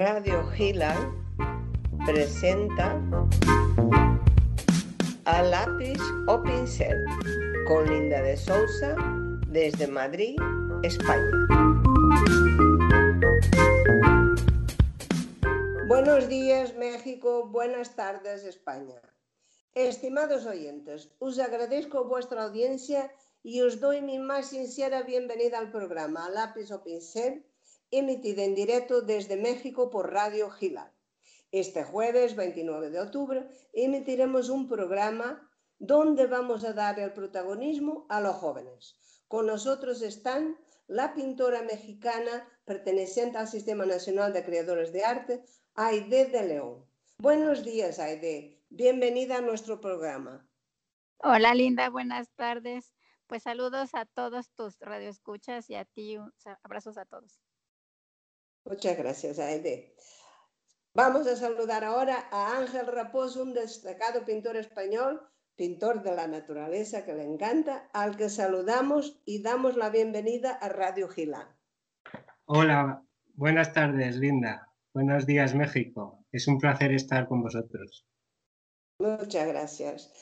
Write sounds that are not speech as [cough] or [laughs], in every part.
Radio Gila presenta a lápiz o pincel con Linda de Sousa desde Madrid, España. Buenos días México, buenas tardes España. Estimados oyentes, os agradezco vuestra audiencia y os doy mi más sincera bienvenida al programa a lápiz o pincel emitido en directo desde México por Radio Gila. Este jueves 29 de octubre emitiremos un programa donde vamos a dar el protagonismo a los jóvenes. Con nosotros están la pintora mexicana perteneciente al Sistema Nacional de Creadores de Arte, Aide de León. Buenos días, Aide. Bienvenida a nuestro programa. Hola, Linda. Buenas tardes. Pues saludos a todos tus radioescuchas y a ti. Abrazos a todos. Muchas gracias, Aide. Vamos a saludar ahora a Ángel Raposo, un destacado pintor español, pintor de la naturaleza que le encanta, al que saludamos y damos la bienvenida a Radio Gilán. Hola, buenas tardes, Linda. Buenos días, México. Es un placer estar con vosotros. Muchas gracias.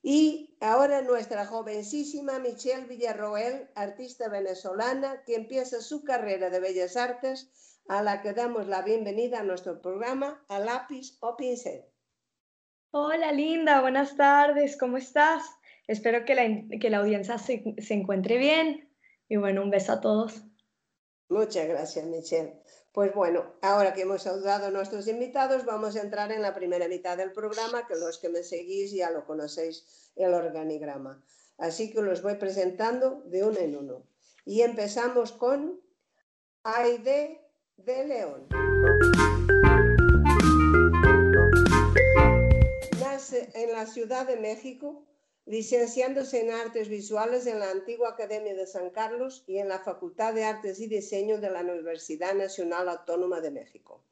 Y ahora nuestra jovencísima Michelle Villarroel, artista venezolana, que empieza su carrera de bellas artes a la que damos la bienvenida a nuestro programa A Lápiz o Pincel. Hola Linda, buenas tardes, ¿cómo estás? Espero que la, que la audiencia se, se encuentre bien y bueno, un beso a todos. Muchas gracias, Michelle. Pues bueno, ahora que hemos saludado a nuestros invitados, vamos a entrar en la primera mitad del programa, que los que me seguís ya lo conocéis, el organigrama. Así que los voy presentando de uno en uno. Y empezamos con Aide de León. Nace en la Ciudad de México, licenciándose en Artes Visuales en la antigua Academia de San Carlos y en la Facultad de Artes y Diseño de la Universidad Nacional Autónoma de México,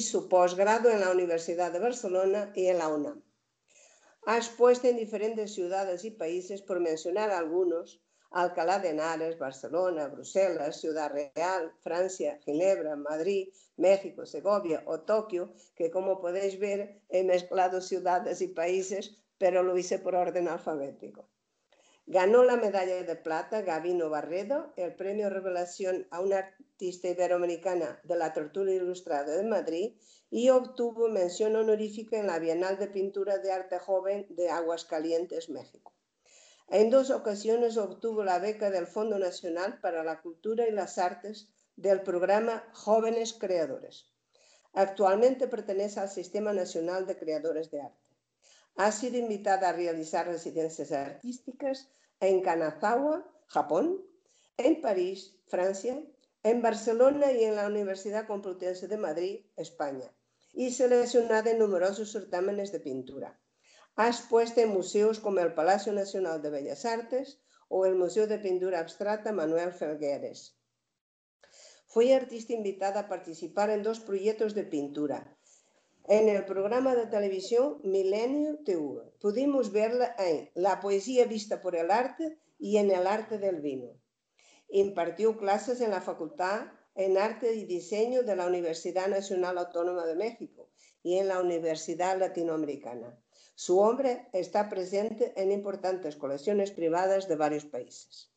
su posgrado en la Universidad de Barcelona y en la UNAM. Ha expuesto en diferentes ciudades y países, por mencionar algunos, Alcalá de Henares, Barcelona, Bruselas, Ciudad Real, Francia, Ginebra, Madrid, México, Segovia o Tokio, que como podéis ver he mezclado ciudades y países, pero lo hice por orden alfabético. Ganó la medalla de plata Gavino Barredo, el premio Revelación a una artista iberoamericana de la tortura ilustrada de Madrid y obtuvo mención honorífica en la Bienal de Pintura de Arte Joven de Aguascalientes, México. En dos ocasiones obtuvo la beca del Fondo Nacional para la Cultura y las Artes del programa Jóvenes Creadores. Actualmente pertenece al Sistema Nacional de Creadores de Arte. Ha sido invitada a realizar residencias artísticas en Kanazawa, Japón, en París, Francia, en Barcelona y en la Universidad Complutense de Madrid, España, y seleccionada en numerosos certámenes de pintura. Ha expuesto en museos como el Palacio Nacional de Bellas Artes o el Museo de Pintura Abstracta Manuel Felgueres. Fue artista invitada a participar en dos proyectos de pintura. En el programa de televisión Milenio TV pudimos verla en La poesía vista por el arte y en El arte del vino. Impartió clases en la Facultad en Arte y Diseño de la Universidad Nacional Autónoma de México y en la Universidad Latinoamericana. Su obra está presente en importantes colecciones privadas de varios países.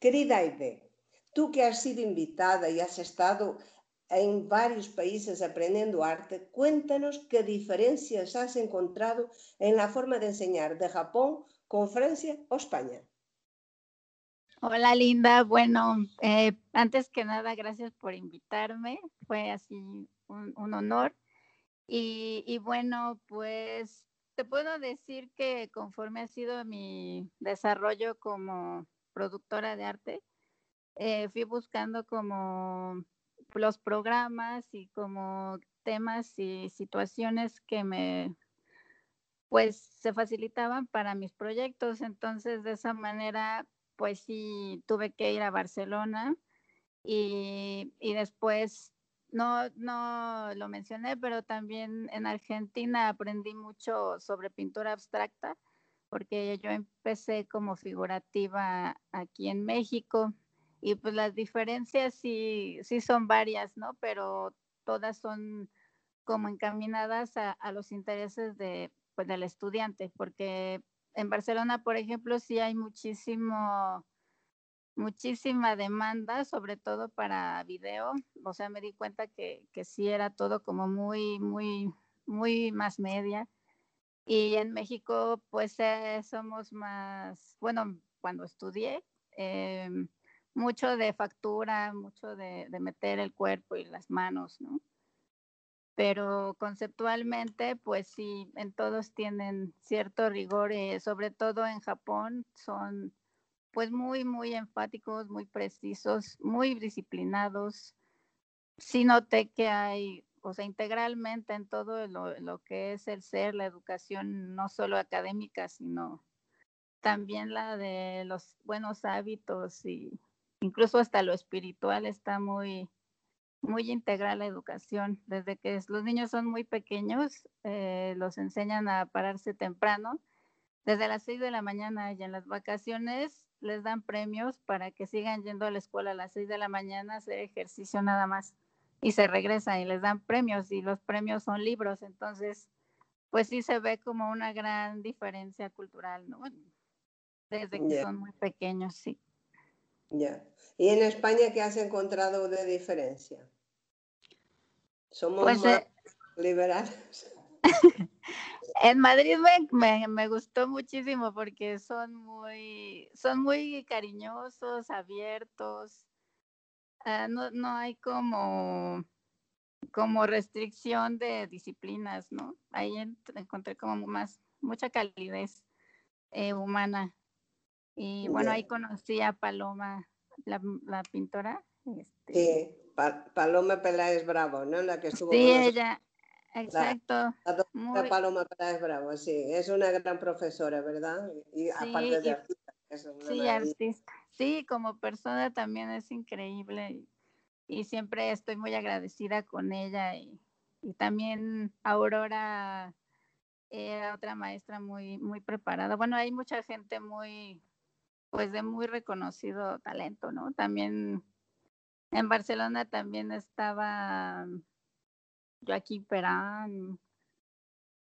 Querida Aide, tú que has sido invitada y has estado en varios países aprendiendo arte, cuéntanos qué diferencias has encontrado en la forma de enseñar de Japón con Francia o España. Hola Linda, bueno, eh, antes que nada, gracias por invitarme, fue así un, honor. Y, bueno, pues te puedo decir que conforme ha sido mi desarrollo como productora de arte, eh, fui buscando como los programas y como temas y situaciones que me pues se facilitaban para mis proyectos. Entonces, de esa manera, pues sí, tuve que ir a Barcelona y, y después no, no lo mencioné, pero también en Argentina aprendí mucho sobre pintura abstracta, porque yo empecé como figurativa aquí en México y pues las diferencias sí, sí son varias, ¿no? Pero todas son como encaminadas a, los intereses de, pues, del estudiante, porque en Barcelona, por ejemplo, sí hay muchísimo, muchísima demanda, sobre todo para video. O sea, me di cuenta que, que sí era todo como muy, muy, muy más media. Y en México, pues eh, somos más, bueno, cuando estudié, em, mucho de factura, mucho de, de, meter el cuerpo y las manos, ¿no? Pero conceptualmente, pues sí, en todos tienen cierto rigor, eh, sobre todo en Japón, son pues muy, muy enfáticos, muy precisos, muy disciplinados. Sí noté que hay o sea, integralmente en todo lo, que es el ser, la educación, no solo académica, sino también la de los buenos hábitos y incluso hasta lo espiritual está muy, muy integral la educación. Desde que los niños son muy pequeños, eh, los enseñan a pararse temprano, desde las seis de la mañana y en las vacaciones les dan premios para que sigan yendo a la escuela a las seis de la mañana, hacer ejercicio nada más y se regresan y les dan premios y los premios son libros, entonces pues sí se ve como una gran diferencia cultural, ¿no? Desde que son muy pequeños, sí. Ya. ¿Y en España qué has encontrado de diferencia? Somos pues, más eh, liberales. [laughs] en Madrid me, me, gustó muchísimo porque son muy, son muy cariñosos, abiertos, Ah, no, no hay como, como restricción de disciplinas, ¿no? Ahí encontré como más, mucha calidez eh, humana. Y bueno, ahí conocí a Paloma, la, la pintora. Este sí, Paloma Peláez Bravo, ¿no? La que estuvo Sí, ella, exacto. La, Paloma Peláez Bravo, sí, es una gran profesora, ¿verdad? Y aparte de artista. sí, artista sí, como persona también es increíble y, siempre estoy muy agradecida con ella y, también Aurora era otra maestra muy, muy preparada. Bueno, hay mucha gente muy, pues de muy reconocido talento, ¿no? También en Barcelona también estaba Joaquín Perán.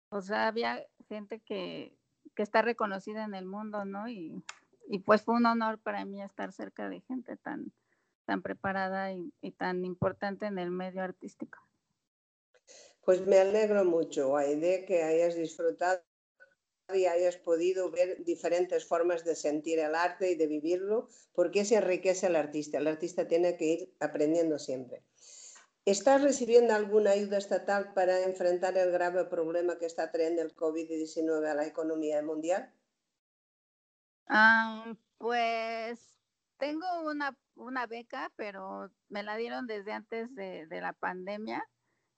O sea, había gente que, que está reconocida en el mundo, ¿no? Y, y pues fue un honor para mí estar cerca de gente tan, tan preparada y, tan importante en el medio artístico. Pues me alegro mucho, Aide, que hayas disfrutado y hayas podido ver diferentes formas de sentir el arte y de vivirlo, porque se enriquece al artista. El artista tiene que ir aprendiendo siempre. ¿Estás recibiendo alguna ayuda estatal para enfrentar el grave problema que está trayendo el COVID-19 a la economía mundial? Pues tengo una, una, beca, pero me la dieron desde antes de, la pandemia.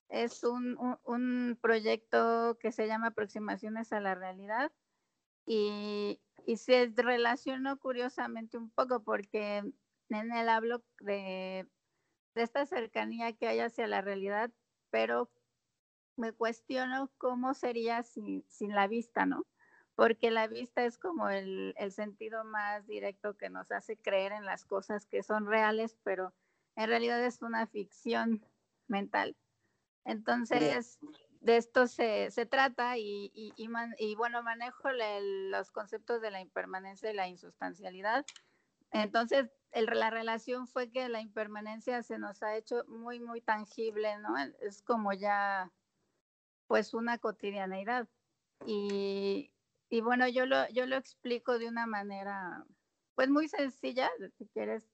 Es un, un, proyecto que se llama Aproximaciones a la Realidad y, y se relacionó curiosamente un poco porque en él hablo de, de esta cercanía que hay hacia la realidad, pero me cuestiono cómo sería sin, sin la vista, ¿no? porque la vista es como el, sentido más directo que nos hace creer en las cosas que son reales, pero en realidad es una ficción mental. Entonces, de esto se, trata y, y, bueno, manejo los conceptos de la impermanencia y la insustancialidad. Entonces, la relación fue que la impermanencia se nos ha hecho muy, muy tangible, ¿no? Es como ya, pues, una cotidianeidad. Y, y bueno, yo lo, yo lo explico de una manera, pues muy sencilla, si quieres.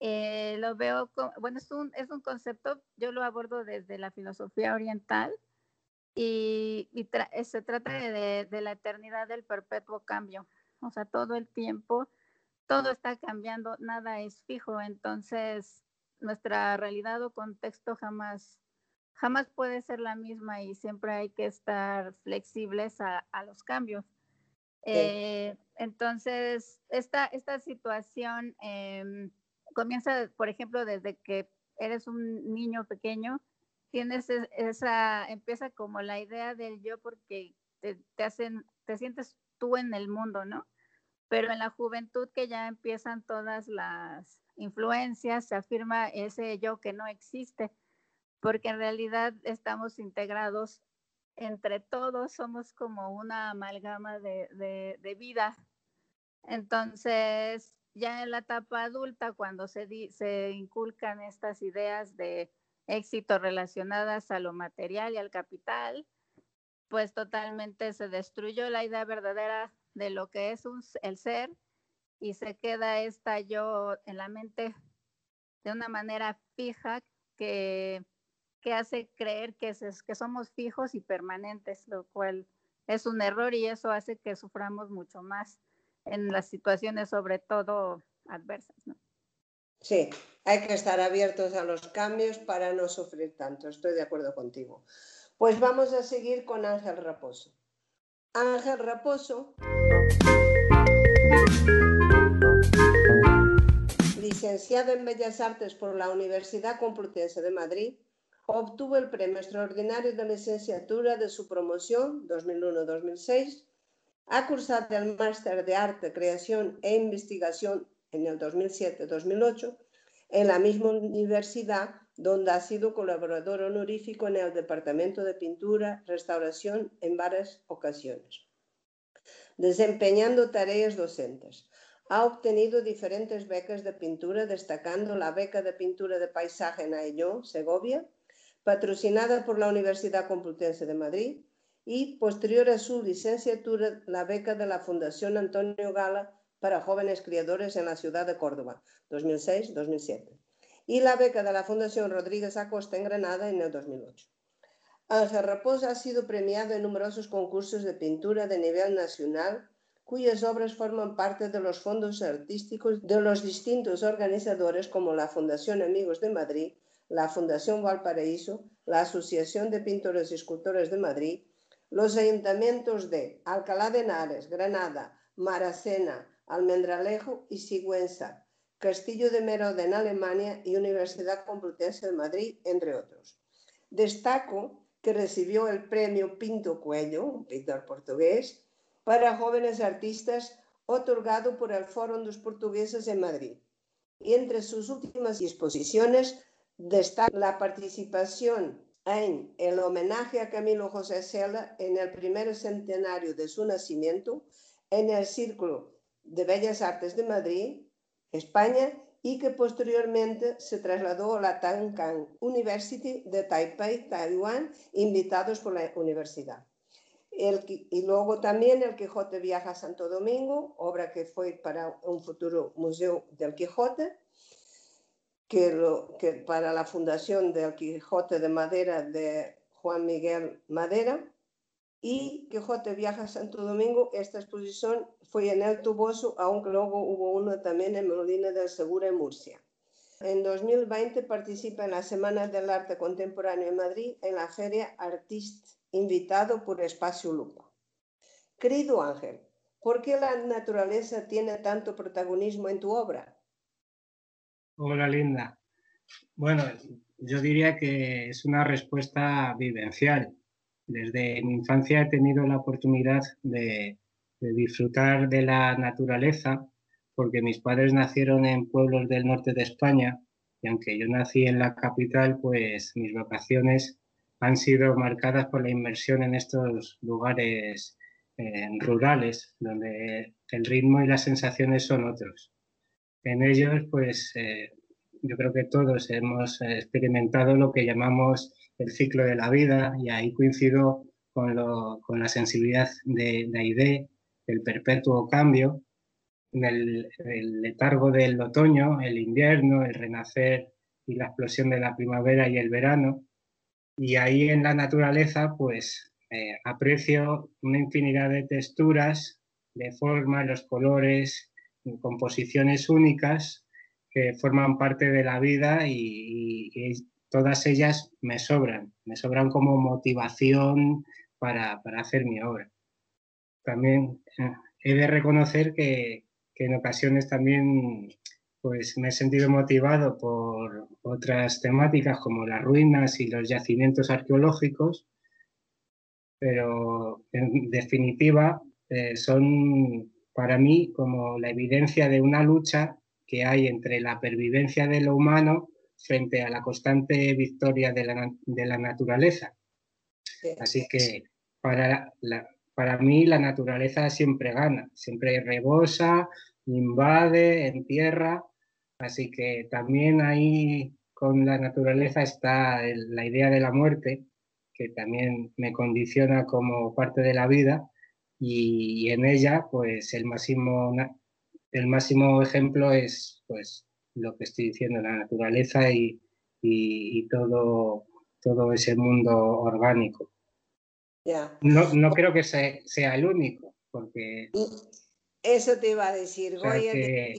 Eh, lo veo, como, bueno, es un, es un concepto, yo lo abordo desde la filosofía oriental y, y eh, se trata de, de, la eternidad del perpetuo cambio. O sea, todo el tiempo, todo está cambiando, nada es fijo. Entonces, nuestra realidad o contexto jamás, jamás puede ser la misma y siempre hay que estar flexibles a, a los cambios. Eh, entonces, esta, esta situación em, comienza, por ejemplo, desde que eres un niño pequeño, tienes esa, empieza como la idea del yo porque te, te, hacen, te sientes tú en el mundo, ¿no? Pero en la juventud que ya empiezan todas las influencias, se afirma ese yo que no existe, porque en realidad estamos integrados entre todos, somos como una amalgama de, vida. Entonces, ya en la etapa adulta, cuando se, se inculcan estas ideas de éxito relacionadas a lo material y al capital, pues totalmente se destruyó la idea verdadera de lo que es el ser y se queda esta yo en la mente de una manera fija que, que hace creer que, es, que somos fijos y permanentes, lo cual es un error y eso hace que suframos mucho más en las situaciones, sobre todo adversas. Sí, hay que estar abiertos a los cambios para no sufrir tanto, estoy de acuerdo contigo. Pues vamos a seguir con Ángel Raposo. Ángel Raposo, licenciado en Bellas Artes por la Universidad Complutense de Madrid, obtuvo el premio extraordinario de licenciatura de su promoción 2001-2006, ha cursado el máster de Arte, Creación e Investigación en el 2007-2008 en la misma universidad donde ha sido colaborador honorífico en el Departamento de Pintura, Restauración en varias ocasiones, desempeñando tareas docentes. Ha obtenido diferentes becas de pintura, destacando la beca de pintura de paisaje en Ayllón, Segovia, patrocinada por la Universidad Complutense de Madrid, y posterior a su licenciatura, la beca de la Fundación Antonio Gala para jóvenes criadores en la ciudad de Córdoba, 2006-2007 y la beca de la Fundación Rodríguez Acosta en Granada en el 2008. Ángel Raposa ha sido premiado en numerosos concursos de pintura de nivel nacional, cuyas obras forman parte de los fondos artísticos de los distintos organizadores como la Fundación Amigos de Madrid, la Fundación Valparaíso, la Asociación de Pintores y Escultores de Madrid, los ayuntamientos de Alcalá de Henares, Granada, Maracena, Almendralejo y Sigüenza, Castillo de Merode en Alemania y Universidad Complutense de Madrid, entre otros. Destaco que recibió el premio Pinto Cuello, un pintor portugués, para jóvenes artistas otorgado por el de los Portugueses en Madrid. Y entre sus últimas exposiciones destaca la participación en el homenaje a Camilo José Cela en el primer centenario de su nacimiento en el Círculo de Bellas Artes de Madrid España y que posteriormente se trasladó a la Tankang University de Taipei, Taiwán, invitados por la universidad. y luego también El Quijote viaja a Santo Domingo, obra que fue para un futuro museo del Quijote, que, que para la fundación del Quijote de Madera de Juan Miguel Madera, y Quijote viaja a Santo Domingo. Esta exposición fue en El Tuboso, aunque luego hubo uno también en Molina del Seguro en Murcia. En 2020 participa en la Semana del Arte Contemporáneo en Madrid en la Feria Artist, invitado por Espacio Lupa. Querido Ángel, ¿por qué la naturaleza tiene tanto protagonismo en tu obra? Hola, Linda. Bueno, yo diría que es una respuesta vivencial desde mi infancia he tenido la oportunidad de, disfrutar de la naturaleza porque mis padres nacieron en pueblos del norte de España y aunque yo nací en la capital, pues mis vacaciones han sido marcadas por la inmersión en estos lugares eh, rurales, donde el ritmo y las sensaciones son otros. En ellos, pues eh, yo creo que todos hemos experimentado lo que llamamos el ciclo de la vida y ahí coincido con, la sensibilidad de, de Aide, el perpetuo cambio, el, el letargo del otoño, el invierno, el renacer y la explosión de la primavera y el verano. Y ahí en la naturaleza, pues eh, aprecio una infinidad de texturas, de formas, los colores, composiciones únicas que forman parte de la vida y, todas ellas me sobran, me sobran como motivación para, hacer mi obra. También eh, he de reconocer que, en ocasiones también pues me he sentido motivado por otras temáticas como las ruinas y los yacimientos arqueológicos, pero en definitiva eh, son para mí como la evidencia de una lucha que hay entre la pervivencia de lo humano frente a la constante victoria de la, naturaleza. Así que para, para mí la naturaleza siempre gana, siempre rebosa, invade, entierra. Así que también ahí con la naturaleza está la idea de la muerte, que también me condiciona como parte de la vida y, en ella pues el máximo, el máximo ejemplo es pues lo que estoy diciendo, la naturaleza y, todo, todo ese mundo orgánico. No, no creo que sea, el único, porque... Eso te iba a decir, Goya, que...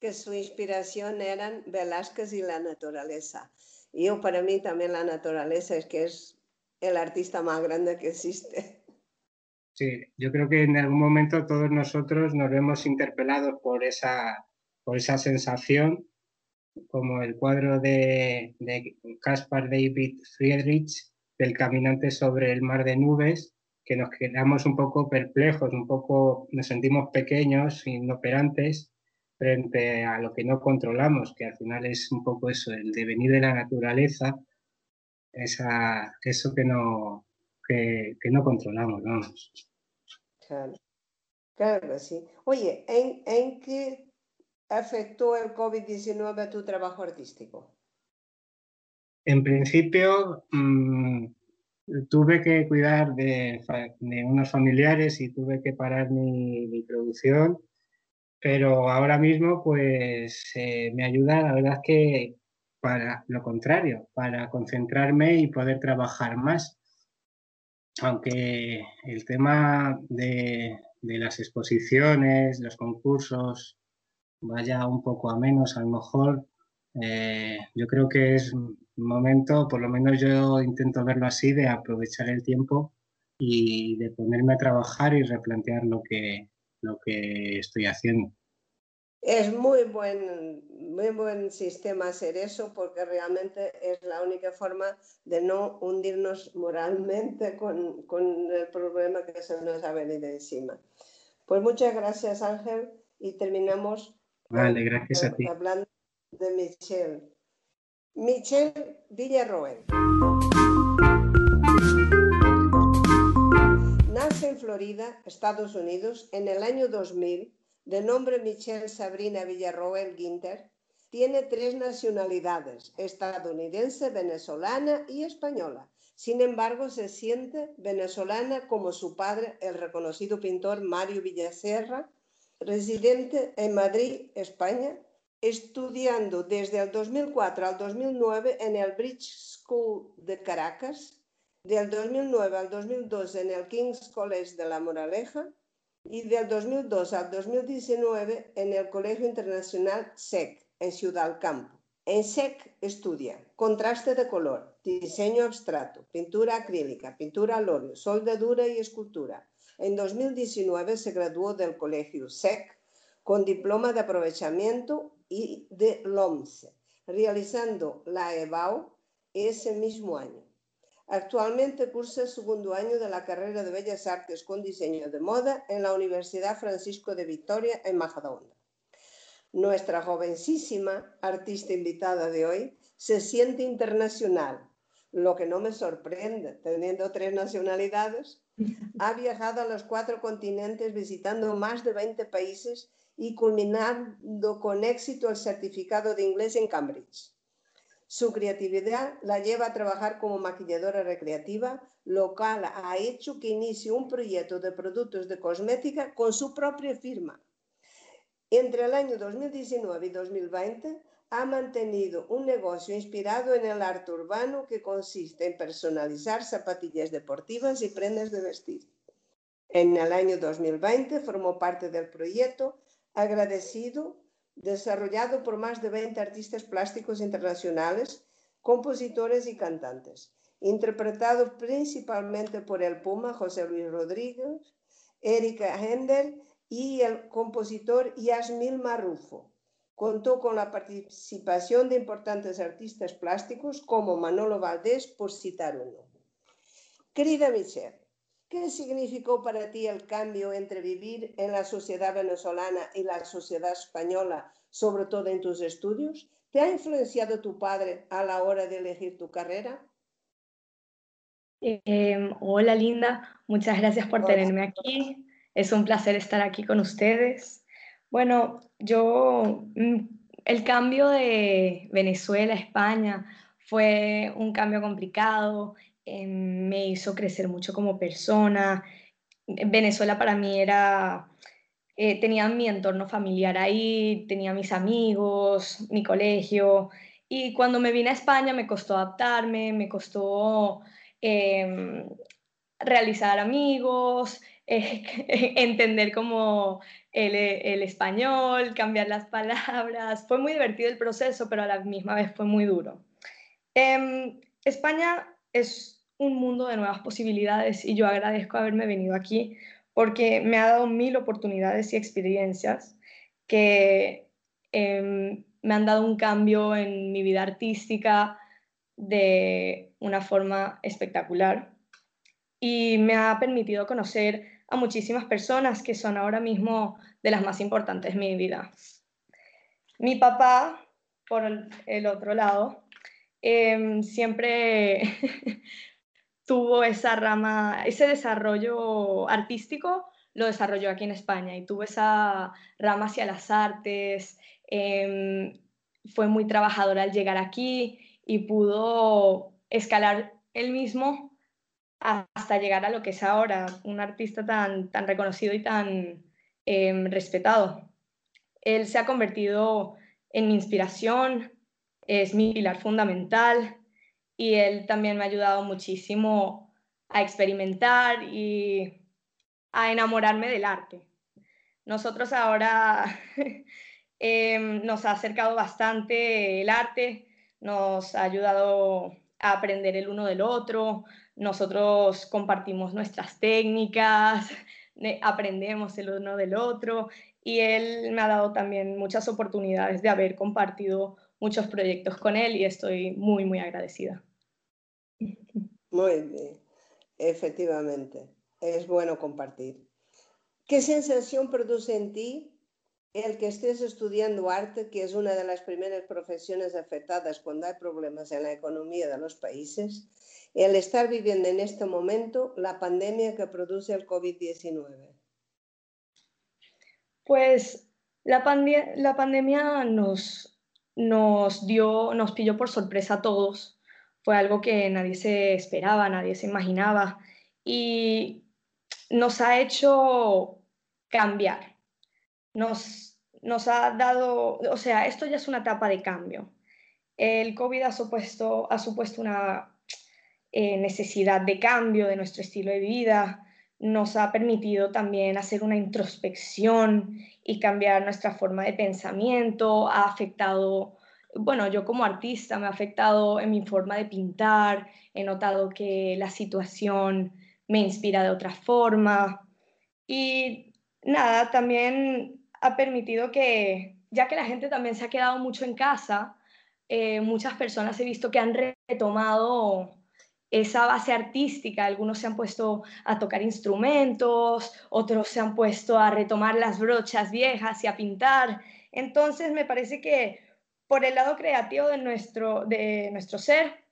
que su inspiración eran Velázquez y la naturaleza. Y yo para mí también la naturaleza es que es el artista más grande que existe. Sí, yo creo que en algún momento todos nosotros nos vemos interpelados por esa, por esa sensación, como el cuadro de, de Caspar David Friedrich, del caminante sobre el mar de nubes, que nos quedamos un poco perplejos, un poco nos sentimos pequeños, inoperantes frente a lo que no controlamos, que al final es un poco eso, el devenir de la naturaleza, esa, eso que no, que, no controlamos, vamos. Claro, claro que sí. Oye, ¿en, ¿en qué afectó el COVID-19 a tu trabajo artístico? En principio, mm, tuve que cuidar de, unos familiares y tuve que parar mi, producción, pero ahora mismo pues eh, me ayuda, la verdad que para lo contrario, para concentrarme y poder trabajar más. Aunque el tema de, de las exposiciones, los concursos, vaya un poco a menos, a lo mejor eh, yo creo que es momento, por lo menos yo intento verlo así, de aprovechar el tiempo y de ponerme a trabajar y replantear lo que, lo que estoy haciendo. Es muy buen, muy buen sistema hacer eso porque realmente es la única forma de no hundirnos moralmente con, con el problema que se nos ha venido encima. Pues muchas gracias Ángel y terminamos. Vale, gracias a ti. Hablando de Michelle. Michelle Villarroel. Nace en Florida, Estados Unidos, en el año 2000, de nombre Michelle Sabrina Villarroel Ginter. Tiene tres nacionalidades, estadounidense, venezolana y española. Sin embargo, se siente venezolana como su padre, el reconocido pintor Mario Villaserra, residente en Madrid, España, estudiando desde el 2004 al 2009 en el Bridge School de Caracas, del 2009 al 2012 en el King's College de La Moraleja y del 2002 al 2019 en el Colegio Internacional SEC en Ciudad Campo. En SEC estudia contraste de color, diseño abstracto, pintura acrílica, pintura al óleo, soldadura y escultura. En 2019 se graduó del Colegio SEC con diploma de aprovechamiento y de LOMCE, realizando la EBAU ese mismo año. Actualmente cursa el segundo año de la carrera de Bellas Artes con diseño de moda en la Universidad Francisco de Victoria en Majadahonda. Nuestra jovencísima artista invitada de hoy se siente internacional, lo que no me sorprende, teniendo tres nacionalidades. Ha viajado a los cuatro continentes visitando más de 20 países y culminando con éxito el certificado de inglés en Cambridge. Su creatividad la lleva a trabajar como maquilladora recreativa, lo cual ha hecho que inicie un proyecto de productos de cosmética con su propia firma. Entre el año 2019 y 2020 ha mantenido un negocio inspirado en el arte urbano que consiste en personalizar zapatillas deportivas y prendas de vestir. En el año 2020 formó parte del proyecto agradecido, desarrollado por más de 20 artistas plásticos internacionales, compositores y cantantes, interpretado principalmente por el Puma José Luis Rodríguez, Erika Hender y el compositor Yasmil Marrufo. Contó con la participación de importantes artistas plásticos como Manolo Valdés, por citar uno. Querida Michelle, ¿Qué significó para ti el cambio entre vivir en la sociedad venezolana y la sociedad española, sobre todo en tus estudios? ¿Te ha influenciado tu padre a la hora de elegir tu carrera? Em, hola Linda, muchas gracias por tenerme aquí. Es un placer estar aquí con ustedes. Bueno, yo, mm, el cambio de Venezuela a España fue un cambio complicado, em, me hizo crecer mucho como persona. Venezuela para mí era, eh, tenía mi entorno familiar ahí, tenía mis amigos, mi colegio, y cuando me vine a España me costó adaptarme, me costó em, realizar amigos, eh, [laughs] entender como el, español, cambiar las palabras. Fue muy divertido el proceso, pero a la misma vez fue muy duro. Em, España es un mundo de nuevas posibilidades y yo agradezco haberme venido aquí porque me ha dado mil oportunidades y experiencias que em, me han dado un cambio en mi vida artística de una forma espectacular y me ha permitido conocer a muchísimas personas que son ahora mismo de las más importantes en mi vida. Mi papá, por el otro lado, em, siempre [laughs] tuvo esa rama, ese desarrollo artístico, lo desarrolló aquí en España y tuvo esa rama hacia las artes, em, fue muy trabajador al llegar aquí y pudo escalar él mismo hasta llegar a lo que es ahora, un artista tan, tan reconocido y tan em, respetado. Él se ha convertido en mi inspiración, es mi pilar fundamental y él también me ha ayudado muchísimo a experimentar y a enamorarme del arte. Nosotros ahora [laughs] em, nos ha acercado bastante el arte, nos ha ayudado a aprender el uno del otro, nosotros compartimos nuestras técnicas, [laughs] aprendemos el uno del otro y él me ha dado también muchas oportunidades de haber compartido muchos proyectos con él y estoy muy, muy agradecida. Muy bien, efectivamente, es bueno compartir. ¿Qué sensación produce en ti el que estés estudiando arte, que es una de las primeras profesiones afectadas cuando hay problemas en la economía de los países? el estar viviendo en este momento la pandemia que produce el COVID-19? Pues la, pandemia nos, nos dio, nos pilló por sorpresa a todos. Fue algo que nadie se esperaba, nadie se imaginaba y nos ha hecho cambiar. Nos, nos ha dado, o sea, esto ya es una etapa de cambio. El COVID ha supuesto, ha supuesto una eh, necesidad de cambio de nuestro estilo de vida, nos ha permitido también hacer una introspección y cambiar nuestra forma de pensamiento, ha afectado, bueno, yo como artista me ha afectado en mi forma de pintar, he notado que la situación me inspira de otra forma. Y nada, también ha permitido que, ya que la gente también se ha quedado mucho en casa, eh, muchas personas he visto que han retomado esa base artística. Algunos se han puesto a tocar instrumentos, otros se han puesto a retomar las brochas viejas y a pintar. Entonces me parece que por el lado creativo de nuestro, de nuestro ser,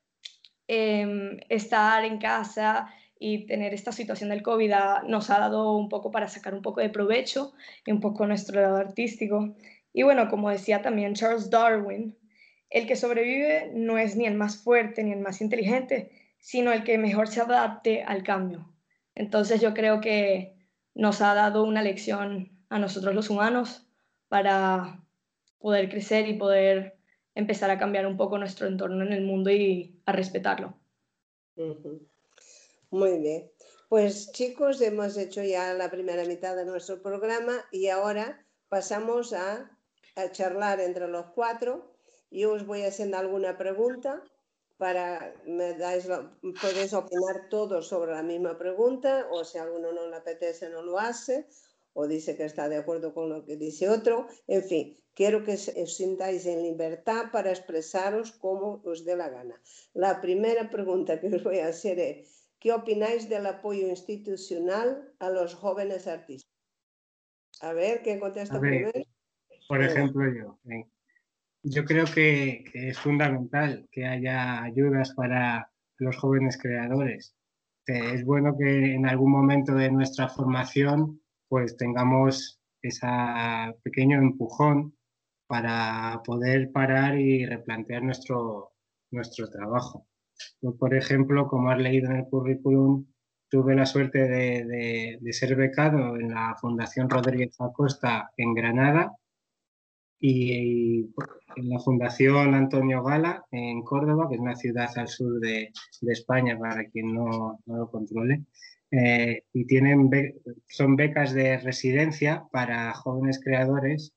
em, estar en casa y tener esta situación del COVID nos ha dado un poco para sacar un poco de provecho y un poco nuestro lado artístico. Y bueno, como decía también Charles Darwin, el que sobrevive no es ni el más fuerte ni el más inteligente, sino el que mejor se adapte al cambio. Entonces yo creo que nos ha dado una lección a nosotros los humanos para poder crecer y poder empezar a cambiar un poco nuestro entorno en el mundo y a respetarlo. Muy bien. Pues chicos, hemos hecho ya la primera mitad de nuestro programa y ahora pasamos a, a charlar entre los cuatro. Yo os voy haciendo alguna pregunta para, me dais, podéis opinar todos sobre la misma pregunta, o si alguno no le apetece no lo hace, o dice que está de acuerdo con lo que dice otro. En fin, quiero que os sintáis en libertad para expresaros como os dé la gana. La primera pregunta que os voy a hacer es, ¿qué opináis del apoyo institucional a los jóvenes artistas? A ver, ¿quién contesta primero? Por ejemplo, yo. yo creo que, es fundamental que haya ayudas para los jóvenes creadores. es bueno que en algún momento de nuestra formación pues tengamos ese pequeño empujón para poder parar y replantear nuestro, nuestro trabajo. Por ejemplo, como has leído en el currículum, tuve la suerte de, de ser becado en la Fundación Rodríguez Acosta en Granada y en la Fundación Antonio Gala en Córdoba, que es una ciudad al sur de, España para quien no, lo controle. Eh, y tienen son becas de residencia para jóvenes creadores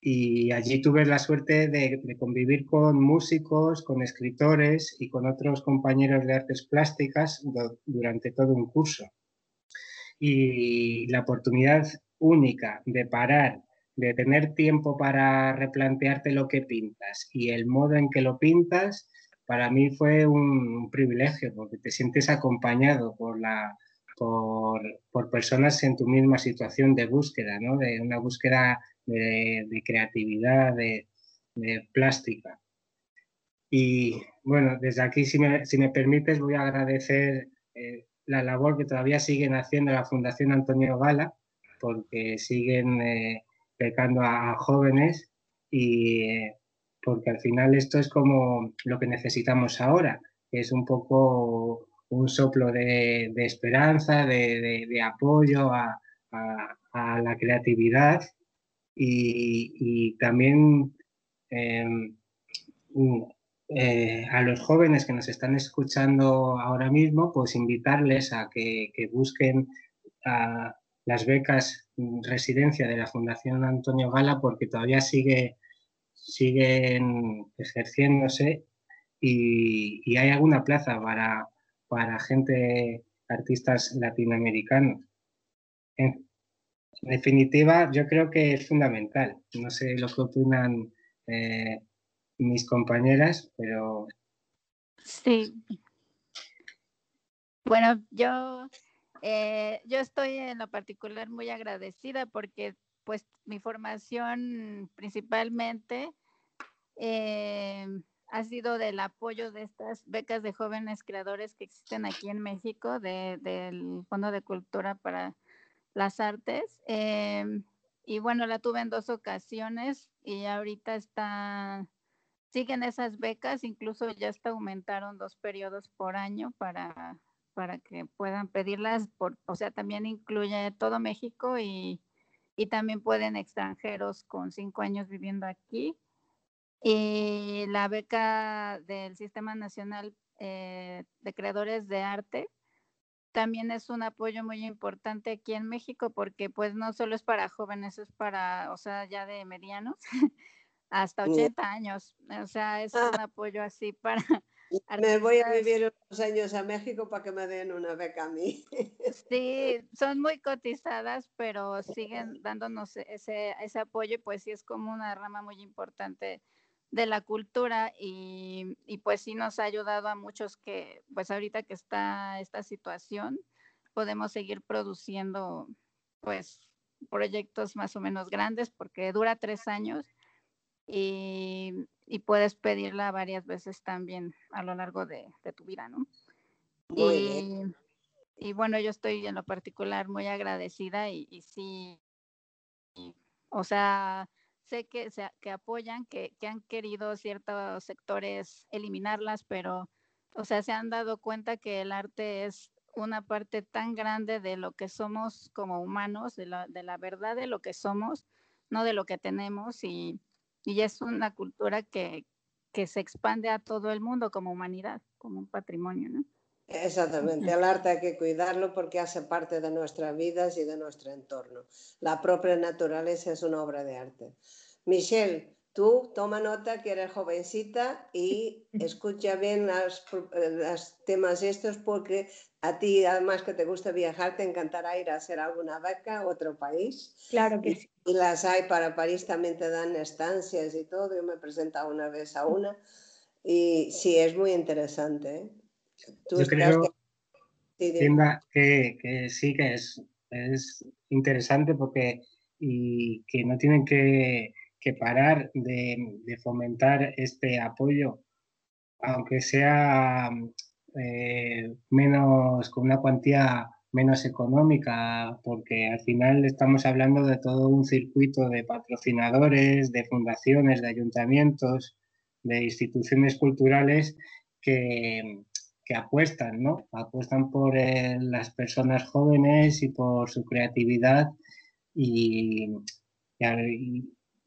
y allí tuve la suerte de, convivir con músicos, con escritores y con otros compañeros de artes plásticas durante todo un curso. Y la oportunidad única de parar de tener tiempo para replantearte lo que pintas y el modo en que lo pintas, para mí fue un privilegio porque te sientes acompañado por, la, por, personas en tu misma situación de búsqueda, ¿no? de una búsqueda de, creatividad, de, plástica. Y bueno, desde aquí, si me, si me permites, voy a agradecer eh, la labor que todavía siguen haciendo la Fundación Antonio Gala, porque siguen eh, becando a, jóvenes y porque al final esto es como lo que necesitamos ahora, es un poco un soplo de, esperanza, de, apoyo a, la creatividad y, también em, eh, a los jóvenes que nos están escuchando ahora mismo, pues invitarles a que, que busquen las becas residencia de la Fundación Antonio Gala porque todavía sigue, siguen ejerciéndose y, hay alguna plaza para, para gente, artistas latinoamericanos. Definitiva, yo creo que es fundamental. No sé lo que opinan eh, mis compañeras, pero... Sí. Bueno, yo eh, yo estoy en lo particular muy agradecida porque pues mi formación principalmente eh, ha sido del apoyo de estas becas de jóvenes creadores que existen aquí en México del Fondo de Cultura para las Artes. Eh, y bueno, la tuve en dos ocasiones y ahorita está, siguen esas becas, incluso ya hasta aumentaron dos periodos por año para para que puedan pedirlas, por, o sea, también incluye todo México y, también pueden extranjeros con cinco años viviendo aquí. Y la beca del Sistema Nacional eh, de Creadores de Arte también es un apoyo muy importante aquí en México porque pues no solo es para jóvenes, es para, o sea, ya de medianos [laughs] hasta 80 años. O sea, es un apoyo así para [laughs] me voy a vivir unos años a México para que me den una beca a mí. Sí, [laughs] son muy cotizadas, pero siguen dándonos ese, ese apoyo y pues sí es como una rama muy importante de la cultura y, y, pues sí nos ha ayudado a muchos que pues ahorita que está esta situación podemos seguir produciendo pues proyectos más o menos grandes porque dura tres años y, y puedes pedirla varias veces también a lo largo de, tu vida, ¿no? Y, y, bueno, yo estoy en lo particular muy agradecida y, y sí, o sea, sé que, se, que apoyan, que, que han querido ciertos sectores eliminarlas, pero, o sea, se han dado cuenta que el arte es una parte tan grande de lo que somos como humanos, de la, de la verdad de lo que somos, no de lo que tenemos y y es una cultura que, se expande a todo el mundo como humanidad, como un patrimonio, ¿no? Exactamente, el arte hay que cuidarlo porque hace parte de nuestras vidas y de nuestro entorno. La propia naturaleza es una obra de arte. Michelle, tú toma nota que eres jovencita y [laughs] escucha bien los temas estos porque a ti, además que te gusta viajar, te encantará ir a hacer alguna vaca a otro país. Claro que sí. Y las hay para París, también te dan estancias y todo. Yo me he presentado una vez a una y sí, es muy interesante. ¿eh? Yo creo que, que, sí que es, es interesante porque y que no tienen que, que parar de, fomentar este apoyo, aunque sea eh, menos con una cuantía menos económica, porque al final estamos hablando de todo un circuito de patrocinadores, de fundaciones, de ayuntamientos, de instituciones culturales que, que apuestan, ¿no? Apuestan por eh, las personas jóvenes y por su creatividad y,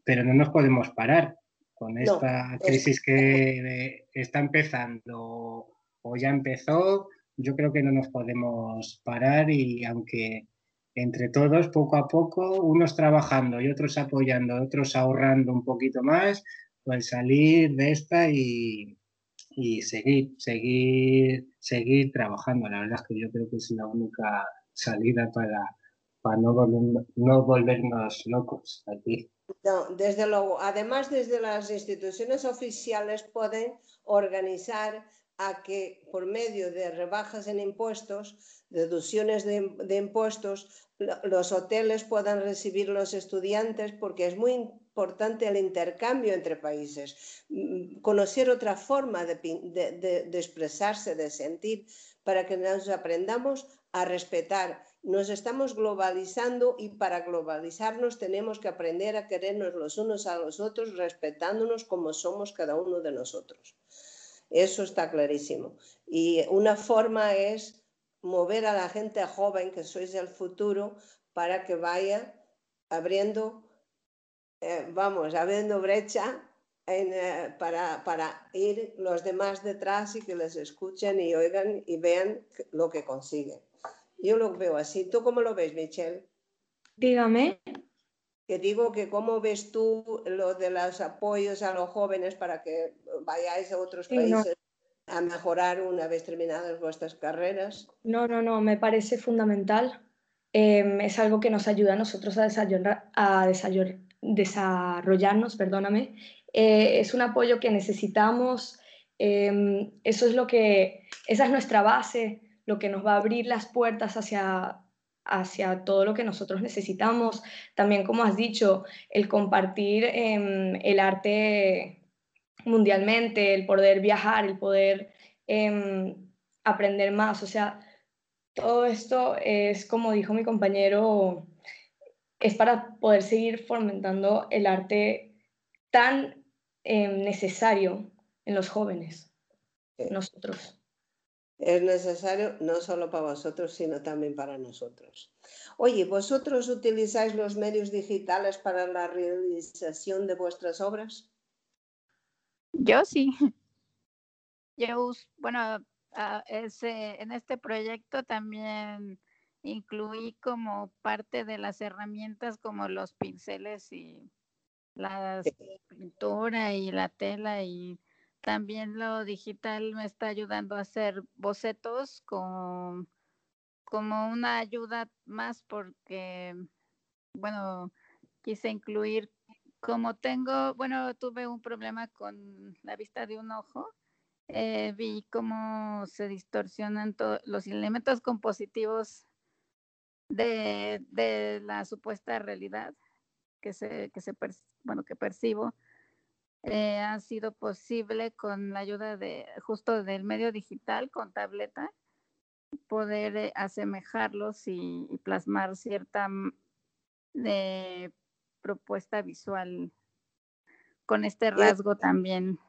pero no nos podemos parar con esta crisis que está empezando o ya empezó. Yo creo que no nos podemos parar y aunque entre todos, poco a poco, unos trabajando y otros apoyando, otros ahorrando un poquito más, pues salir de esta y, y seguir, seguir, seguir trabajando. La verdad es que yo creo que es la única salida para, para no, no volvernos locos aquí. No, desde luego. Además, desde las instituciones oficiales pueden organizar a que por medio de rebajas en impuestos, deducciones de, de impuestos, los hoteles puedan recibir los estudiantes porque es muy importante el intercambio entre países, mm, conocer otra forma de, expresarse, de sentir, para que nos aprendamos a respetar. Nos estamos globalizando y para globalizarnos tenemos que aprender a querernos los unos a los otros, respetándonos como somos cada uno de nosotros. Eso está clarísimo. Y una forma es mover a la gente joven, que sois el futuro, para que vaya abriendo, eh, vamos, abriendo brecha eh, para, para, ir los demás detrás y que les escuchen y oigan y vean lo que consiguen. Yo lo veo así. ¿Tú cómo lo ves, Michelle? Dígame. Que digo que cómo ves tú lo de los apoyos a los jóvenes para que vayáis a otros países a mejorar una vez terminadas vuestras carreras? No, no, no, me parece fundamental. Em, es algo que nos ayuda a nosotros a, a desarrollarnos, perdóname. Eh, es un apoyo que necesitamos. Em, eso es lo que, esa es nuestra base, lo que nos va a abrir las puertas hacia, hacia todo lo que nosotros necesitamos. También, como has dicho, el compartir em, el arte mundialmente, el poder viajar, el poder em, aprender más. O sea, todo esto es, como dijo mi compañero, es para poder seguir fomentando el arte tan em, necesario en los jóvenes, nosotros. Es necesario no solo para vosotros, sino también para nosotros. Oye, ¿vosotros utilizáis los medios digitales para la realización de vuestras obras? Yo sí. [laughs] Yo, bueno, ah, ese, en este proyecto también incluí como parte de las herramientas como los pinceles y la pintura y la tela y también lo digital me está ayudando a hacer bocetos con como una ayuda más porque bueno quise incluir como tengo, bueno, tuve un problema con la vista de un ojo, eh, vi cómo se distorsionan los elementos compositivos de, de, la supuesta realidad que se, que se bueno, que percibo. Eh, ha sido posible con la ayuda de justo del medio digital, con tableta, poder eh, asemejarlos y, y, plasmar cierta de propuesta visual con este rasgo también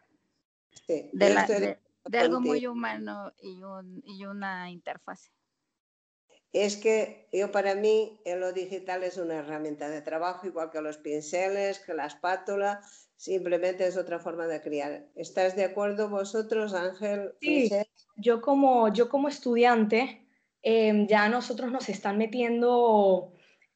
de, algo muy humano y, un, y una interfase. Es que yo para mí en lo digital es una herramienta de trabajo, igual que los pinceles, que la espátula, simplemente es otra forma de criar. ¿Estás de acuerdo vosotros, Ángel? Sí, yo como, yo como estudiante, em, ya nosotros nos están metiendo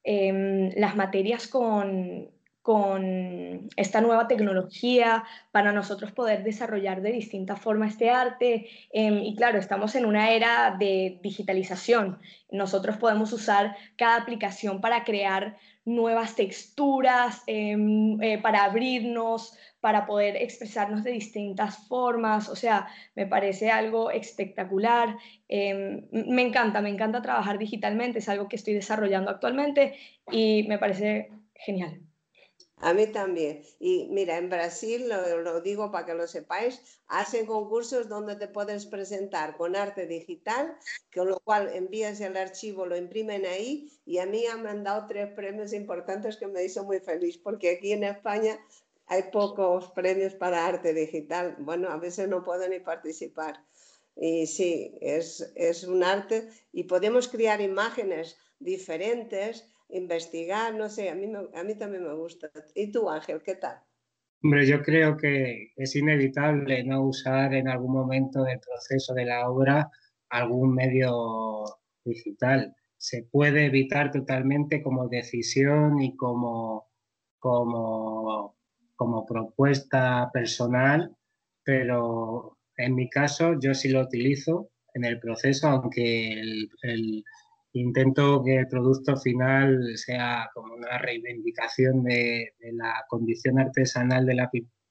Em, las materias con, con esta nueva tecnología para nosotros poder desarrollar de distinta forma este arte. Em, y claro, estamos en una era de digitalización. Nosotros podemos usar cada aplicación para crear nuevas texturas, em, eh, para abrirnos, para poder expresarnos de distintas formas. O sea, me parece algo espectacular. Em, me encanta, me encanta trabajar digitalmente, es algo que estoy desarrollando actualmente y me parece genial. A mí también. Y mira, en Brasil, lo, digo para que lo sepáis, hacen concursos donde te puedes presentar con arte digital, con lo cual envías el archivo, lo imprimen ahí y a mí han mandado tres premios importantes que me hizo muy feliz, porque aquí en España hay pocos premios para arte digital. Bueno, a veces no puedo ni participar. Y sí, es, es un arte y podemos crear imágenes diferentes investigar, no sé, a mí, a mí también me gusta. ¿Y tú, Ángel, qué tal? Hombre, yo creo que es inevitable no usar en algún momento del proceso de la obra algún medio digital. Se puede evitar totalmente como decisión y como, como, como propuesta personal, pero en mi caso yo sí lo utilizo en el proceso, aunque el intento que el producto final sea como una reivindicación de, la condición artesanal de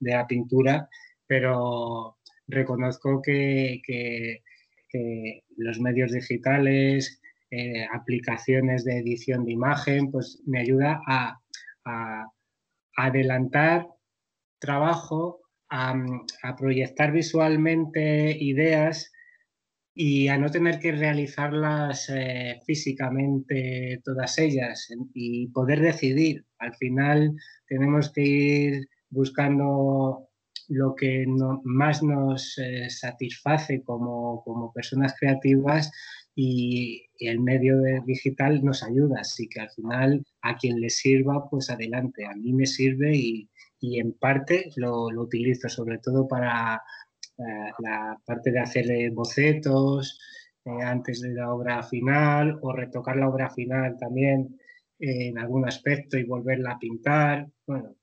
la, pintura, pero reconozco que, los medios digitales, eh, aplicaciones de edición de imagen, pues me ayuda a, adelantar trabajo, a, proyectar visualmente ideas y a no tener que realizarlas eh, físicamente todas ellas y poder decidir. Al final tenemos que ir buscando lo que más nos eh, satisface como, como, personas creativas y, el medio digital nos ayuda, así que al final a quien le sirva, pues adelante. A mí me sirve y, y en parte lo, lo utilizo sobre todo para la, parte de hacer bocetos eh, antes de la obra final o retocar la obra final también en algún aspecto y volverla a pintar. Bueno,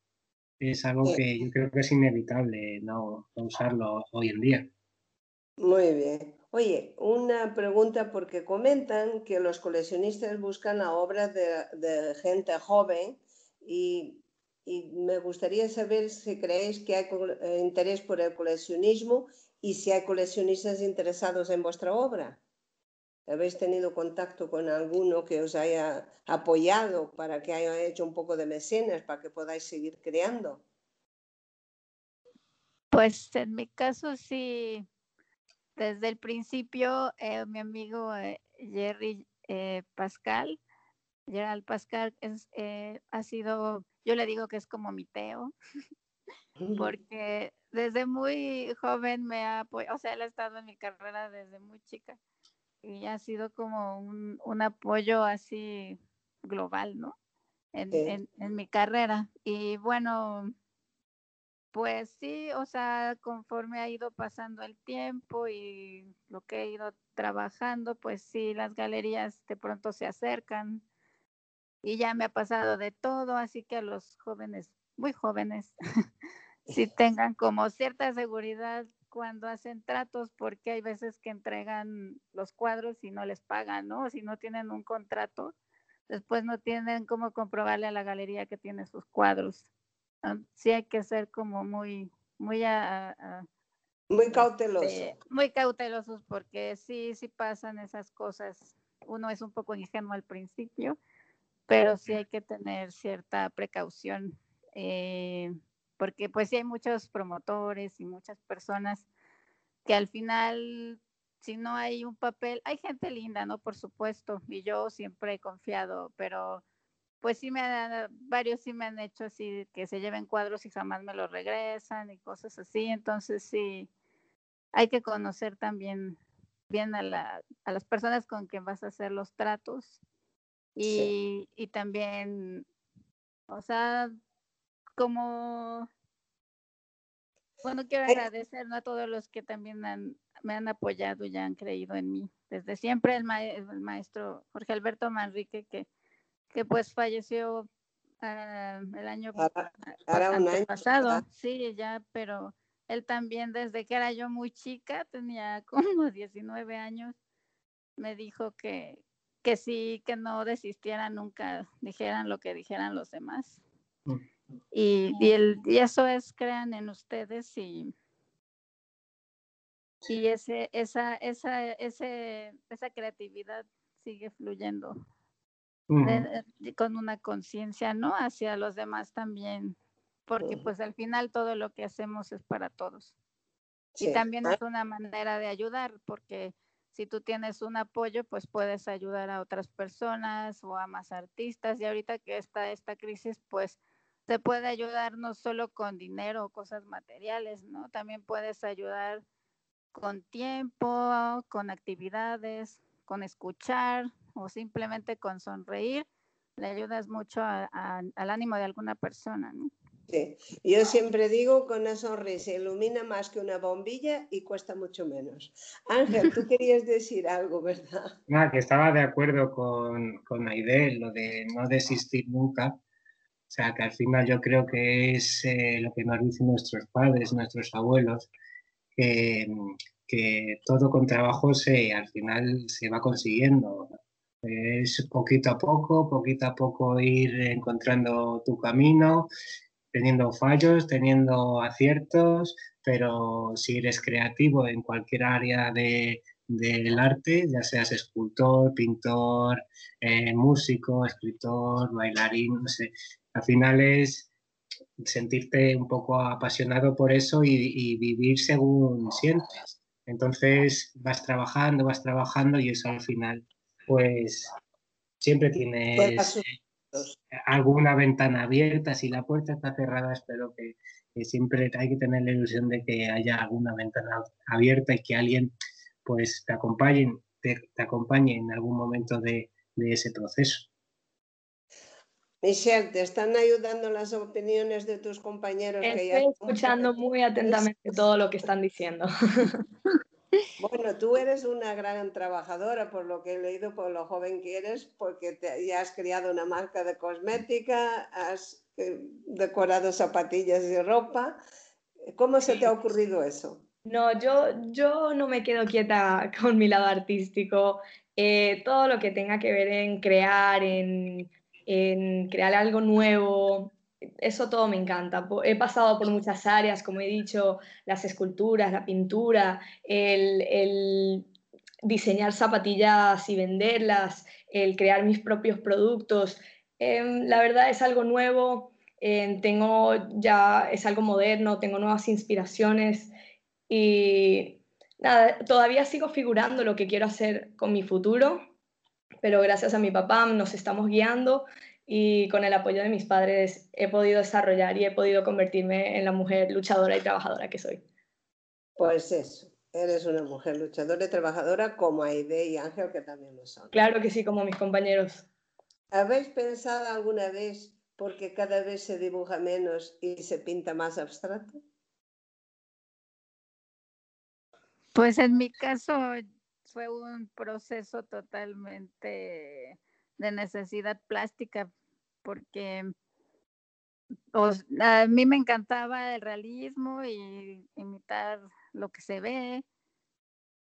es algo que yo creo que es inevitable no, usarlo hoy en día. Muy bien. Oye, una pregunta porque comentan que los coleccionistas buscan la obra de, de gente joven y y me gustaría saber si creéis que hay eh, interés por el coleccionismo y si hay coleccionistas interesados en vuestra obra. ¿Habéis tenido contacto con alguno que os haya apoyado para que haya hecho un poco de mecenas para que podáis seguir creando? Pues en mi caso sí, desde el principio eh, mi amigo eh, Jerry Pascal, Gerald Pascal ha sido yo le digo que es como mi Teo, porque desde muy joven me ha apoyado, o sea, él ha estado en mi carrera desde muy chica y ha sido como un, apoyo así global, ¿no? En, en, mi carrera. Y bueno, pues sí, o sea, conforme ha ido pasando el tiempo y lo que he ido trabajando, pues sí, las galerías de pronto se acercan y ya me ha pasado de todo, así que a los jóvenes, muy jóvenes, [laughs] si tengan como cierta seguridad cuando hacen tratos, porque hay veces que entregan los cuadros y no les pagan, ¿no? Si no tienen un contrato, después no tienen cómo comprobarle a la galería que tiene sus cuadros. Sí hay que ser como muy, muy muy este, cautelosos. muy cautelosos porque sí, sí pasan esas cosas. Uno es un poco ingenuo al principio pero sí hay que tener cierta precaución, eh, porque pues sí hay muchos promotores y muchas personas que al final, si no hay un papel, hay gente linda, ¿no? Por supuesto, y yo siempre he confiado, pero pues sí me han, varios sí me han hecho así, que se lleven cuadros y jamás me los regresan y cosas así, entonces sí, hay que conocer también bien a, la, a las personas con quien vas a hacer los tratos y, y también, o sea, como, bueno, quiero agradecer a todos los que también me han apoyado y han creído en mí. Desde siempre el, maestro Jorge Alberto Manrique, que, que pues falleció ah, el año, pasado, sí, ya, pero él también desde que era yo muy chica, tenía [laughs] como 19 años, me dijo que, que sí, que no desistieran nunca, dijeran lo que dijeran los demás. Mm. Y, y, el, y eso es, crean en ustedes y, y ese, esa, esa, ese, esa creatividad sigue fluyendo con una conciencia, ¿no? Hacia los demás también, porque pues al final todo lo que hacemos es para todos. Y también ah. es una manera de ayudar, porque si tú tienes un apoyo, pues puedes ayudar a otras personas o a más artistas. Y ahorita que está esta crisis, pues se puede ayudar no solo con dinero o cosas materiales, ¿no? También puedes ayudar con tiempo, con actividades, con escuchar o simplemente con sonreír. Le ayudas mucho al ánimo de alguna persona, ¿no? Sí. Yo siempre digo que una sonrisa ilumina más que una bombilla y cuesta mucho menos. Ángel, tú [laughs] querías decir algo, ¿verdad? que estaba de acuerdo con, con Aide, lo de no desistir nunca. O sea, que al final yo creo que es eh, lo que nos dicen nuestros padres, nuestros abuelos, que, que todo con trabajo se, al final se va consiguiendo. Es poquito a poco, poquito a poco ir encontrando tu camino teniendo fallos, teniendo aciertos, pero si eres creativo en cualquier área de, del arte, ya seas escultor, pintor, eh, músico, escritor, bailarín, no sé, al final es sentirte un poco apasionado por eso y, vivir según sientes. Entonces vas trabajando, vas trabajando y eso al final, pues siempre tienes alguna ventana abierta, si la puerta está cerrada, espero que, siempre hay que tener la ilusión de que haya alguna ventana abierta y que alguien pues te acompañe, te, acompañe en algún momento de, ese proceso. Michelle, ¿te están ayudando las opiniones de tus compañeros? Estoy escuchando muy atentamente todo lo que están diciendo. [laughs] Bueno, tú eres una gran trabajadora, por lo que he leído, por lo joven que eres, porque ya has creado una marca de cosmética, has eh, decorado zapatillas y ropa. ¿Cómo se te ha ocurrido eso? No, yo, yo no me quedo quieta [laughs] con mi lado artístico. Eh, todo lo que tenga que ver en crear, en, en crear algo nuevo, eso todo me encanta. He pasado por muchas áreas, como he dicho, las esculturas, la pintura, el, diseñar zapatillas y venderlas, el crear mis propios productos. Em, la verdad es algo nuevo, em, tengo ya, es algo moderno, tengo nuevas inspiraciones y nada, todavía sigo figurando lo que quiero hacer con mi futuro, pero gracias a mi papá nos estamos guiando y con el apoyo de mis padres he podido desarrollar y he podido convertirme en la mujer luchadora y trabajadora que soy. Pues eso, eres una mujer luchadora y trabajadora como Aide y Ángel que también lo son. Claro que sí, como mis compañeros. ¿Habéis pensado alguna vez porque cada vez se dibuja menos y se pinta más abstracto? Pues en mi caso fue un proceso totalmente de necesidad plástica porque a mí me encantaba el realismo y imitar lo que se ve,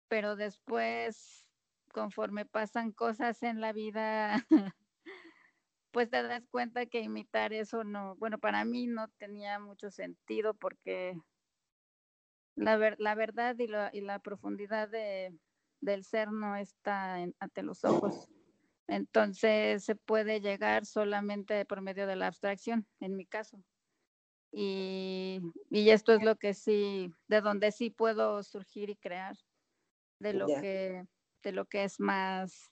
pero después, conforme pasan cosas en la vida, [laughs] pues te das cuenta que imitar eso no, bueno, para mí no tenía mucho sentido porque la, la verdad y, la profundidad de, del ser no está ante los ojos. Entonces se puede llegar solamente por medio de la abstracción, en mi caso. Y, esto es lo que sí, de donde sí puedo surgir y crear, de lo que, de lo que es más,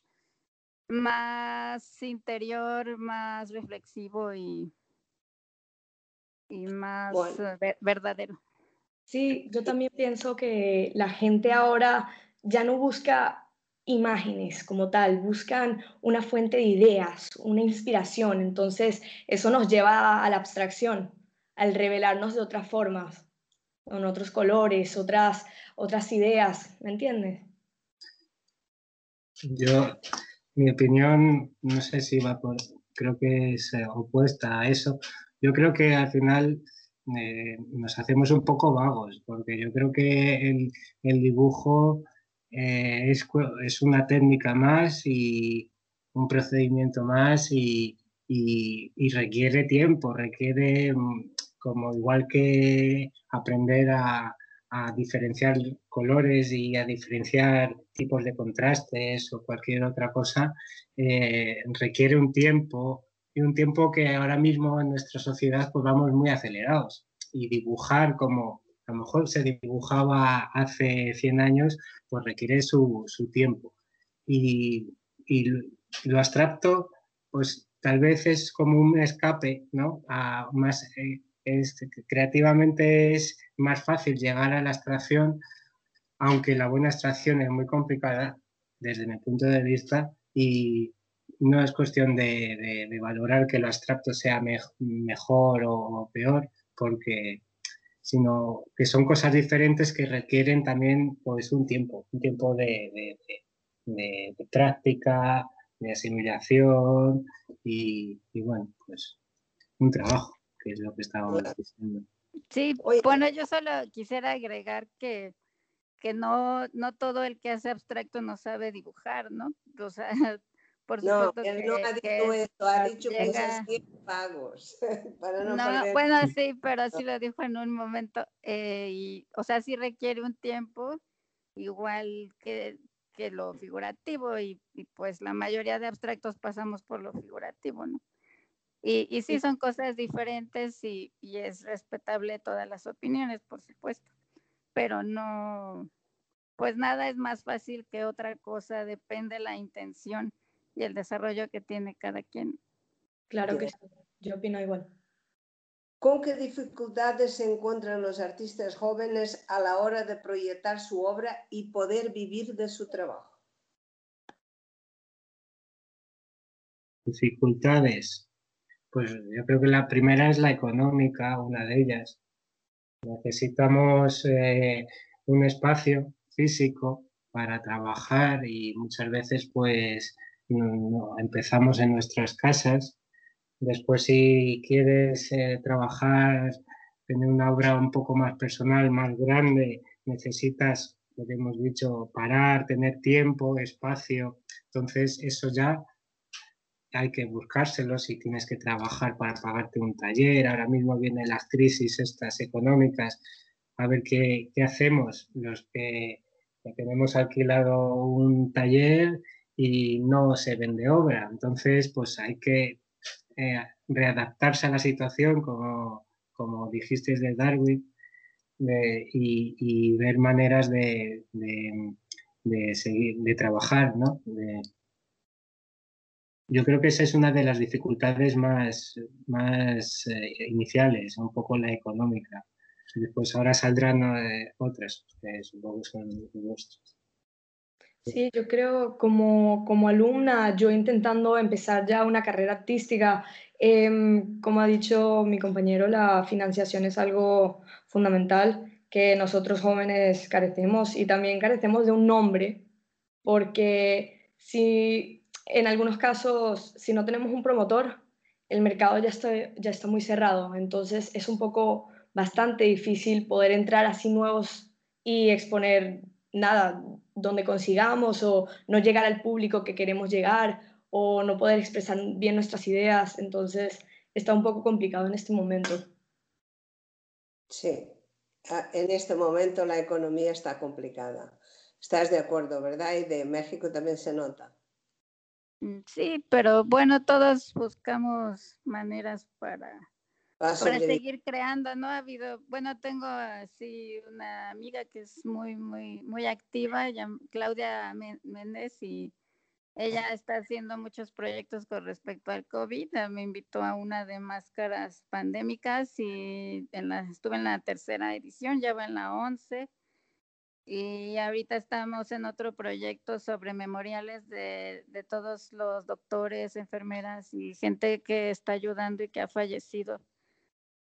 más interior, más reflexivo y, y más verdadero. Sí, yo también pienso que la gente ahora ya no busca imágenes como tal, buscan una fuente de ideas, una inspiración. Entonces, eso nos lleva a la abstracción, al revelarnos de otras formas, con otros colores, otras, otras ideas, ¿me entiendes? Yo, mi opinión, no sé si va por, creo que es eh, opuesta a eso. Yo creo que al final eh, nos hacemos un poco vagos, porque yo creo que el, el dibujo eh, es, una técnica más y un procedimiento más y, requiere tiempo, requiere mm, como igual que aprender a, a diferenciar colores y a diferenciar tipos de contrastes o cualquier otra cosa, eh, requiere un tiempo y un tiempo que ahora mismo en nuestra sociedad pues vamos muy acelerados. Y dibujar como a lo mejor se dibujaba hace 100 años, pues requiere su, tiempo. Y, y, lo abstracto, pues tal vez es como un escape, ¿no? A más, eh, creativamente es más fácil llegar a la abstracción, aunque la buena abstracción es muy complicada desde mi punto de vista y no es cuestión de, valorar que lo abstracto sea mejor o, peor, porque sino que son cosas diferentes que requieren también pues un tiempo, un tiempo de, práctica, de asimilación y, y, bueno, pues un trabajo que es lo que estábamos diciendo. Sí, bueno, yo solo quisiera agregar que, que no, no todo el que hace abstracto no sabe dibujar, ¿no? O sea, por supuesto no, él no ha dicho esto, ha dicho que es pagos. [laughs] para no, no bueno, sí, pero sí lo dijo en un momento. Eh, y, o sea, sí requiere un tiempo, igual que, que lo figurativo, y, y, pues la mayoría de abstractos pasamos por lo figurativo, ¿no? Y, y sí son cosas diferentes y, y, es respetable todas las opiniones, por supuesto, pero no, pues nada es más fácil que otra cosa, depende la intención y el desarrollo que tiene cada quien. Claro que sí, yo opino igual. ¿Con qué dificultades se encuentran los artistas jóvenes a la hora de proyectar su obra y poder vivir de su trabajo? Dificultades. Pues yo creo que la primera es la económica, una de ellas. Necesitamos eh, un espacio físico para trabajar y muchas veces pues empezamos en nuestras casas. Después si quieres eh, trabajar, tener una obra un poco más personal, más grande, necesitas, lo que hemos dicho, parar, tener tiempo, espacio. Entonces eso ya hay que buscárselo si tienes que trabajar para pagarte un taller. Ahora mismo vienen las crisis estas económicas. A ver qué, qué hacemos los que, tenemos alquilado un taller y no se vende obra. Entonces, pues hay que eh, readaptarse a la situación, como, como dijiste de Darwin, y, y, ver maneras de, de, de, seguir, de trabajar, ¿no? Yo creo que esa es una de las dificultades más, más eh, iniciales, un poco la económica. Después ahora saldrán eh, otras, que supongo son vuestras. Sí, yo creo como, como alumna, yo intentando empezar ya una carrera artística, em, como ha dicho mi compañero, la financiación es algo fundamental que nosotros jóvenes carecemos y también carecemos de un nombre, porque si en algunos casos, si no tenemos un promotor, el mercado ya está, ya está muy cerrado, entonces es un poco bastante difícil poder entrar así nuevos y exponer nada donde consigamos o no llegar al público que queremos llegar o no poder expresar bien nuestras ideas, entonces está un poco complicado en este momento. Sí, ah, en este momento la economía está complicada. Estás de acuerdo, ¿verdad? Y de México también se nota. Mm, sí, pero bueno, todos buscamos maneras para, para seguir creando, ¿no? Ha habido, bueno, tengo así una amiga que es muy, muy, muy activa, Claudia Méndez, y ella está haciendo muchos proyectos con respecto al COVID. Me invitó a una de máscaras pandémicas y en la, estuve en la tercera edición, ya va en la once. Y ahorita estamos en otro proyecto sobre memoriales de, de, todos los doctores, enfermeras y gente que está ayudando y que ha fallecido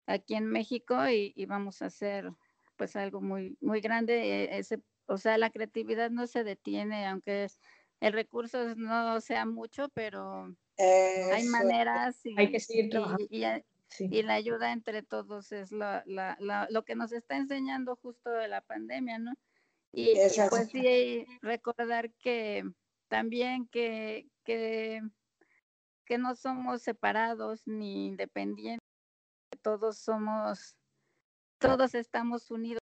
aquí en México y, y vamos a hacer pues algo muy, muy grande. E, ese, o sea, la creatividad no se detiene, aunque el recurso no sea mucho, pero hay maneras y, hay que seguir trabajando. Y, y, la ayuda entre todos es la, la, la, lo que nos está enseñando justo de la pandemia, ¿no? Y, pues sí, recordar que también que, que, que no somos separados ni independientes, todos somos, todos estamos unidos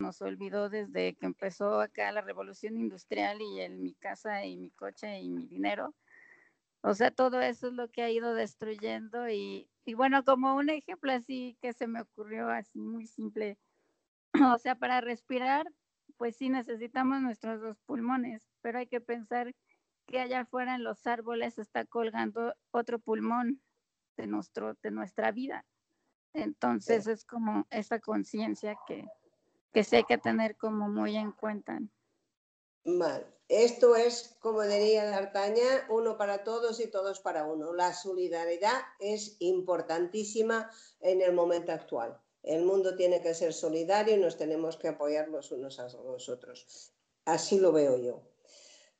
nos olvidó desde que empezó acá la revolución industrial y el, mi casa y mi coche y mi dinero. O sea, todo eso es lo que ha ido destruyendo y, y bueno, como un ejemplo así que se me ocurrió así muy simple, o sea, para respirar, pues sí necesitamos nuestros dos pulmones, pero hay que pensar que allá afuera en los árboles está colgando otro pulmón de, nuestro, de nuestra vida. Entonces es como esa conciencia que, que sí hay que tener como muy en cuenta. Mal. Esto es, como diría D'Artagnan, uno para todos y todos para uno. La solidaridad es importantísima en el momento actual. El mundo tiene que ser solidario y nos tenemos que apoyar los unos a los otros. Así lo veo yo.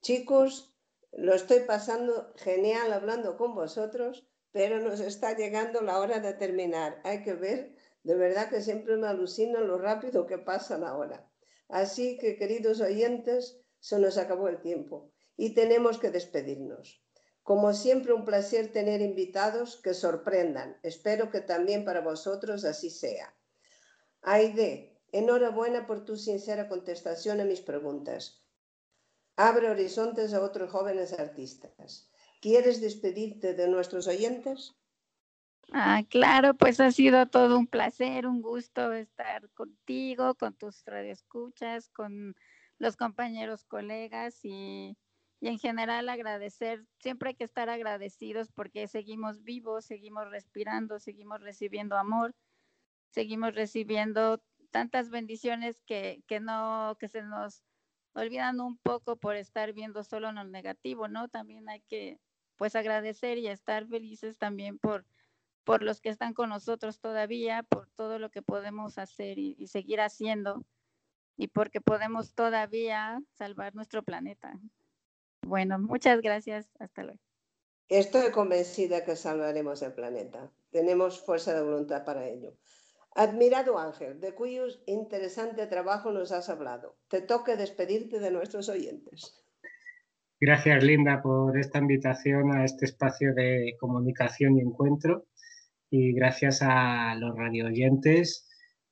Chicos, lo estoy pasando genial hablando con vosotros, pero nos está llegando la hora de terminar. Hay que ver, de verdad que siempre me alucina lo rápido que pasa la hora. Así que, queridos oyentes, se nos acabó el tiempo y tenemos que despedirnos. Como siempre, un placer tener invitados que sorprendan. Espero que también para vosotros así sea. Aide, enhorabuena por tu sincera contestación a mis preguntas. Abre horizontes a otros jóvenes artistas. ¿Quieres despedirte de nuestros oyentes? Ah, claro, pues ha sido todo un placer, un gusto estar contigo, con tus radioescuchas, con los compañeros, colegas y, en general agradecer, siempre hay que estar agradecidos porque seguimos vivos, seguimos respirando, seguimos recibiendo amor, seguimos recibiendo tantas bendiciones que, que no, que se nos olvidan un poco por estar viendo solo en lo negativo, ¿no? También hay que pues agradecer y estar felices también por, por los que están con nosotros todavía, por todo lo que podemos hacer y seguir haciendo y porque podemos todavía salvar nuestro planeta. Bueno, muchas gracias. Hasta luego. Estoy convencida que salvaremos el planeta. Tenemos fuerza de voluntad para ello. Admirado Ángel, de cuyo interesante trabajo nos has hablado. Te toca despedirte de nuestros oyentes. Gracias, Linda, por esta invitación a este espacio de comunicación y encuentro. Y gracias a los radio oyentes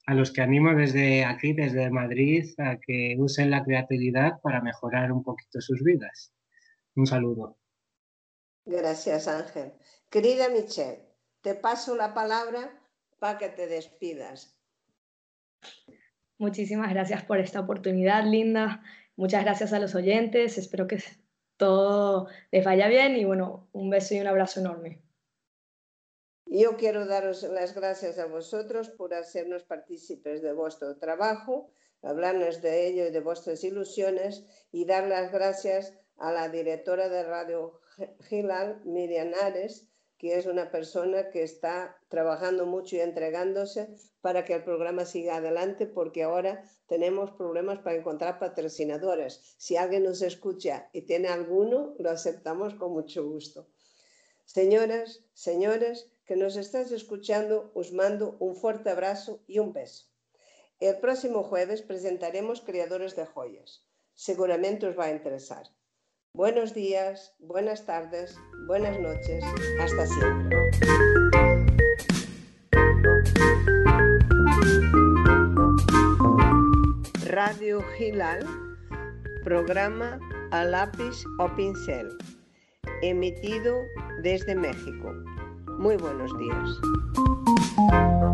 a los que animo desde aquí, desde Madrid, a que usen la creatividad para mejorar un poquito sus vidas. Un saludo. Gracias, Ángel. Querida Michelle, te paso la palabra para que te despidas. Muchísimas gracias por esta oportunidad, Linda. Muchas gracias a los oyentes. Espero que todo les vaya bien y bueno, un beso y un abrazo enorme. Yo quiero daros las gracias a vosotros por hacernos partícipes de vuestro trabajo, hablarnos de ello y de vuestras ilusiones y dar las gracias a la directora de Radio Gilal, Miriam Ares, que es una persona que está trabajando mucho y entregándose para que el programa siga adelante, porque ahora tenemos problemas para encontrar patrocinadores. Si alguien nos escucha y tiene alguno, lo aceptamos con mucho gusto. Señoras, señores, que nos estás escuchando, os mando un fuerte abrazo y un beso. El próximo jueves presentaremos Creadores de Joyas. Seguramente os va a interesar. Buenos días, buenas tardes, buenas noches. Hasta siempre. Radio Gilal, programa a lápiz o pincel, emitido desde México. Muy buenos días.